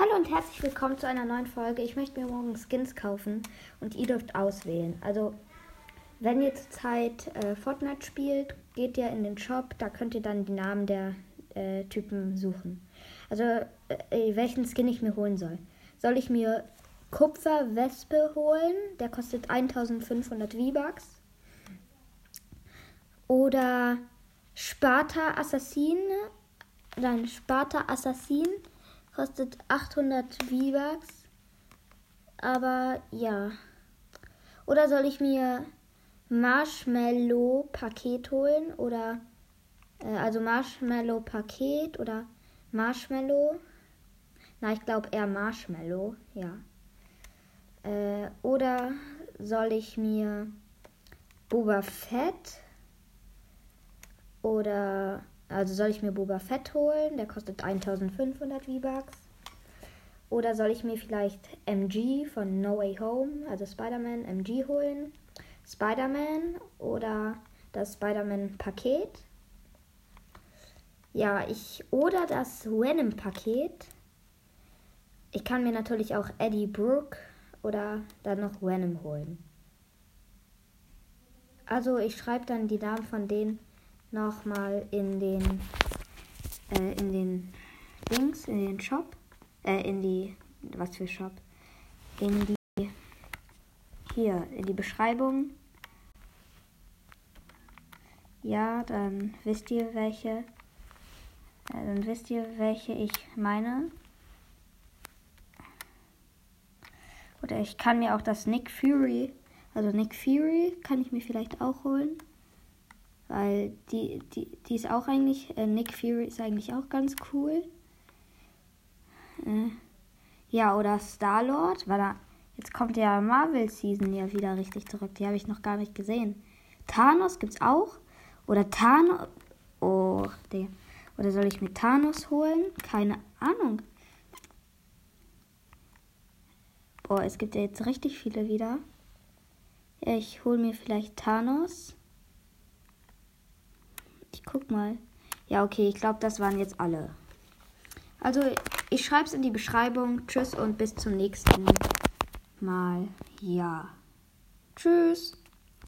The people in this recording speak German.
Hallo und herzlich willkommen zu einer neuen Folge. Ich möchte mir morgen Skins kaufen und ihr dürft auswählen. Also, wenn ihr zurzeit äh, Fortnite spielt, geht ihr in den Shop, da könnt ihr dann die Namen der äh, Typen suchen. Also, äh, welchen Skin ich mir holen soll. Soll ich mir Kupfer-Wespe holen? Der kostet 1500 V-Bucks. Oder Sparta Assassin? Nein, Sparta Assassin Kostet 800 V-Bucks. Aber ja. Oder soll ich mir Marshmallow-Paket holen? Oder äh, also Marshmallow-Paket oder Marshmallow? Na, ich glaube eher Marshmallow, ja. Äh, oder soll ich mir Boba Fett oder also soll ich mir Boba Fett holen? Der kostet 1500 V-Bucks. Oder soll ich mir vielleicht MG von No Way Home, also Spider-Man MG holen? Spider-Man oder das Spider-Man-Paket? Ja, ich. Oder das Venom-Paket. Ich kann mir natürlich auch Eddie Brooke oder dann noch Venom holen. Also ich schreibe dann die Namen von denen nochmal in den äh, in den Dings, in den Shop, äh, in die, was für Shop, in die, hier, in die Beschreibung. Ja, dann wisst ihr welche, äh, dann wisst ihr welche ich meine. Oder ich kann mir auch das Nick Fury, also Nick Fury kann ich mir vielleicht auch holen. Weil die, die, die ist auch eigentlich, äh, Nick Fury ist eigentlich auch ganz cool. Äh, ja, oder Star-Lord, weil da, jetzt kommt ja Marvel Season ja wieder richtig zurück. Die habe ich noch gar nicht gesehen. Thanos gibt's auch. Oder Thanos. Oh, der. Oder soll ich mir Thanos holen? Keine Ahnung. Boah, es gibt ja jetzt richtig viele wieder. Ich hole mir vielleicht Thanos. Ich guck mal. Ja, okay, ich glaube, das waren jetzt alle. Also, ich schreibe es in die Beschreibung. Tschüss und bis zum nächsten Mal. Ja. Tschüss.